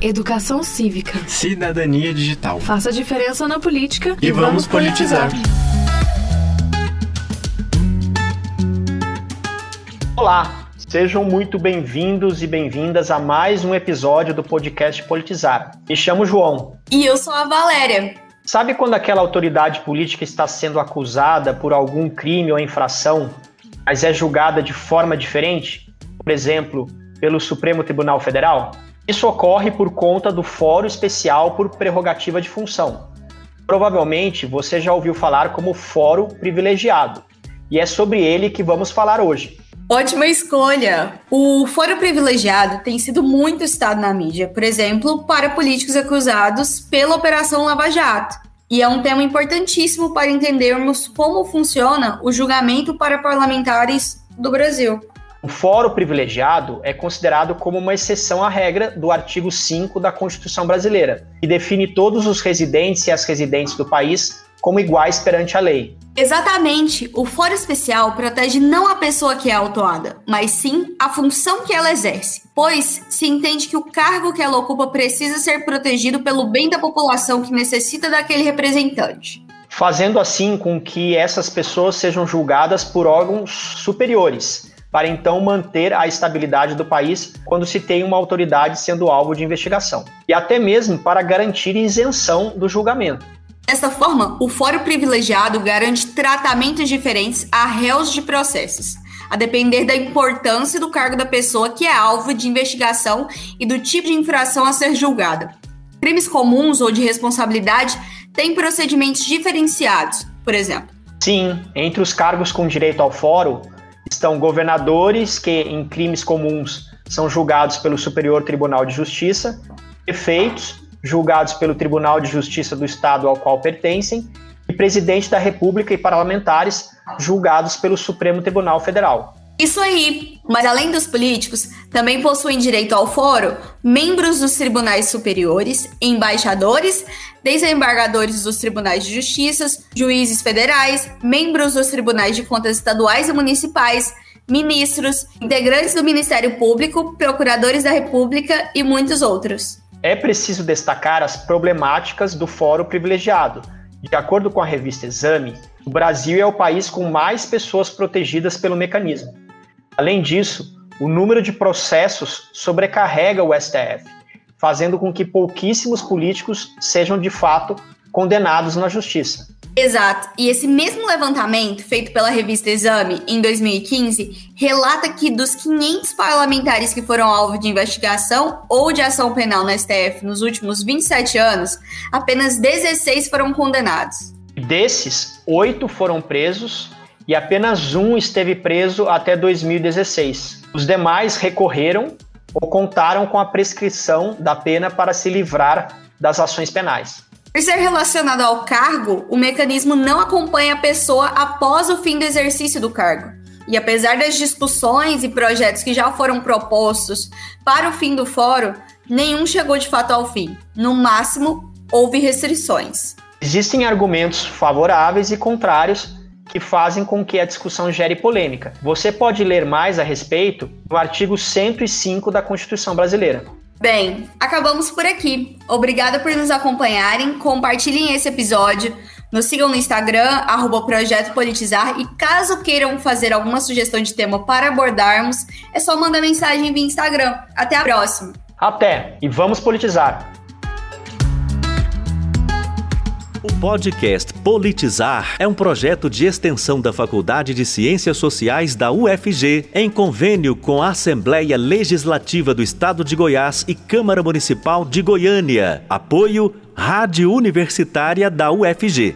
Educação cívica. Cidadania digital. Faça diferença na política e, vamos politizar. Olá, sejam muito bem-vindos e bem-vindas a mais um episódio do podcast Politizar. Me chamo João. E eu sou a Valéria. Sabe quando aquela autoridade política está sendo acusada por algum crime ou infração, mas é julgada de forma diferente? Por exemplo, pelo Supremo Tribunal Federal? Isso ocorre por conta do Fórum Especial por Prerrogativa de Função. Provavelmente você já ouviu falar como Fórum Privilegiado, e é sobre ele que vamos falar hoje. Ótima escolha! O foro privilegiado tem sido muito citado na mídia, por exemplo, para políticos acusados pela Operação Lava Jato. E é um tema importantíssimo para entendermos como funciona o julgamento para parlamentares do Brasil. O foro privilegiado é considerado como uma exceção à regra do artigo 5 da Constituição brasileira, que define todos os residentes e as residentes do país como iguais perante a lei. Exatamente. O foro especial protege não a pessoa que é autuada, mas sim a função que ela exerce, pois se entende que o cargo que ela ocupa precisa ser protegido pelo bem da população que necessita daquele representante. Fazendo assim com que essas pessoas sejam julgadas por órgãos superiores, para então manter a estabilidade do país quando se tem uma autoridade sendo alvo de investigação, e até mesmo para garantir isenção do julgamento. Desta forma, o fórum privilegiado garante tratamentos diferentes a réus de processos, a depender da importância do cargo da pessoa que é alvo de investigação e do tipo de infração a ser julgada. Crimes comuns ou de responsabilidade têm procedimentos diferenciados, por exemplo. Sim, entre os cargos com direito ao fórum estão governadores, que em crimes comuns são julgados pelo Superior Tribunal de Justiça, prefeitos, julgados pelo Tribunal de Justiça do Estado ao qual pertencem, e presidente da República e parlamentares julgados pelo Supremo Tribunal Federal. Isso aí! Mas além dos políticos, também possuem direito ao foro membros dos tribunais superiores, embaixadores, desembargadores dos tribunais de justiça, juízes federais, membros dos tribunais de contas estaduais e municipais, ministros, integrantes do Ministério Público, procuradores da República e muitos outros. É preciso destacar as problemáticas do fórum privilegiado. De acordo com a revista Exame, o Brasil é o país com mais pessoas protegidas pelo mecanismo. Além disso, o número de processos sobrecarrega o STF, fazendo com que pouquíssimos políticos sejam de fato condenados na justiça. Exato. E esse mesmo levantamento, feito pela revista Exame em 2015, relata que dos 500 parlamentares que foram alvo de investigação ou de ação penal no STF nos últimos 27 anos, apenas 16 foram condenados. Desses, oito foram presos e apenas um esteve preso até 2016. Os demais recorreram ou contaram com a prescrição da pena para se livrar das ações penais. Por ser relacionado ao cargo, o mecanismo não acompanha a pessoa após o fim do exercício do cargo. E apesar das discussões e projetos que já foram propostos para o fim do fórum, nenhum chegou de fato ao fim. No máximo, houve restrições. Existem argumentos favoráveis e contrários que fazem com que a discussão gere polêmica. Você pode ler mais a respeito no artigo 105 da Constituição Brasileira. Bem, acabamos por aqui. Obrigada por nos acompanharem. Compartilhem esse episódio. Nos sigam no Instagram, arroba Projeto Politizar. E caso queiram fazer alguma sugestão de tema para abordarmos, é só mandar mensagem via Instagram. Até a próxima. Até! E vamos politizar! O podcast Politizar é um projeto de extensão da Faculdade de Ciências Sociais da UFG, em convênio com a Assembleia Legislativa do Estado de Goiás e Câmara Municipal de Goiânia. Apoio Rádio Universitária da UFG.